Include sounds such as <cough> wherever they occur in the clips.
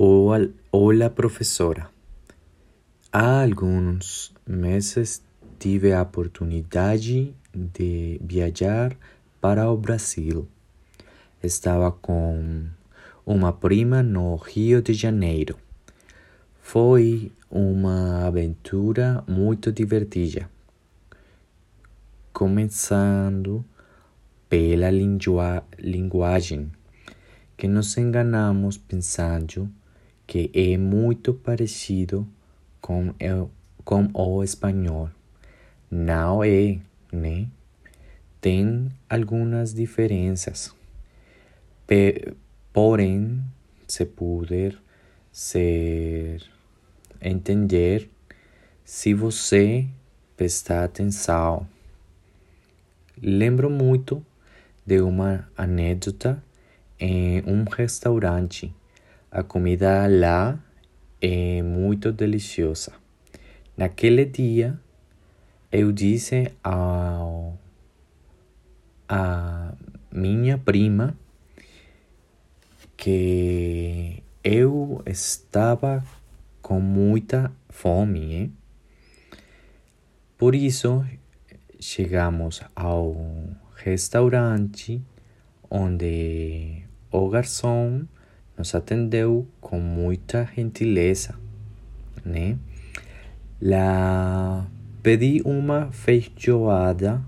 Hola, professora. Há alguns meses tive a oportunidade de viajar para o Brasil. Estava com uma prima no Rio de Janeiro. Foi uma aventura muito divertida. Começando pela linguagem, que nos enganamos pensando que é muito parecido com, com o espanhol. Não é, né? Tem algumas diferenças. Porém, se puder ser entender se você prestar atenção. Lembro muito de uma anedota em um restaurante a comida lá é muito deliciosa. Naquele dia, eu disse ao, a minha prima que eu estava com muita fome. Hein? Por isso, chegamos ao restaurante onde o garçom nos atendeu com muita gentileza, né? Lá pedi uma feijoada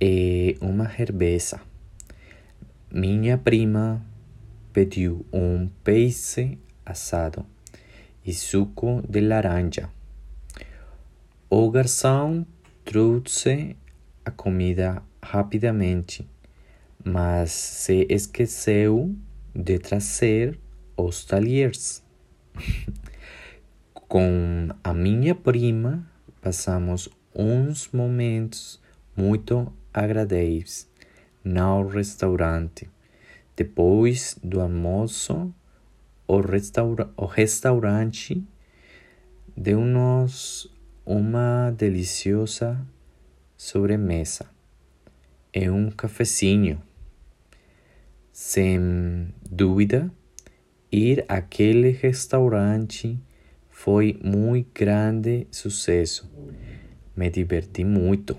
e uma cerveja. Minha prima pediu um peixe assado e suco de laranja. O garçom trouxe a comida rapidamente, mas se esqueceu de trazer os talheres. <laughs> Com a minha prima, passamos uns momentos muito agradáveis no restaurante. Depois do almoço, o, restaura o restaurante deu-nos uma deliciosa sobremesa e um cafezinho. Sem dúvida, ir àquele restaurante foi muito grande sucesso. Me diverti muito.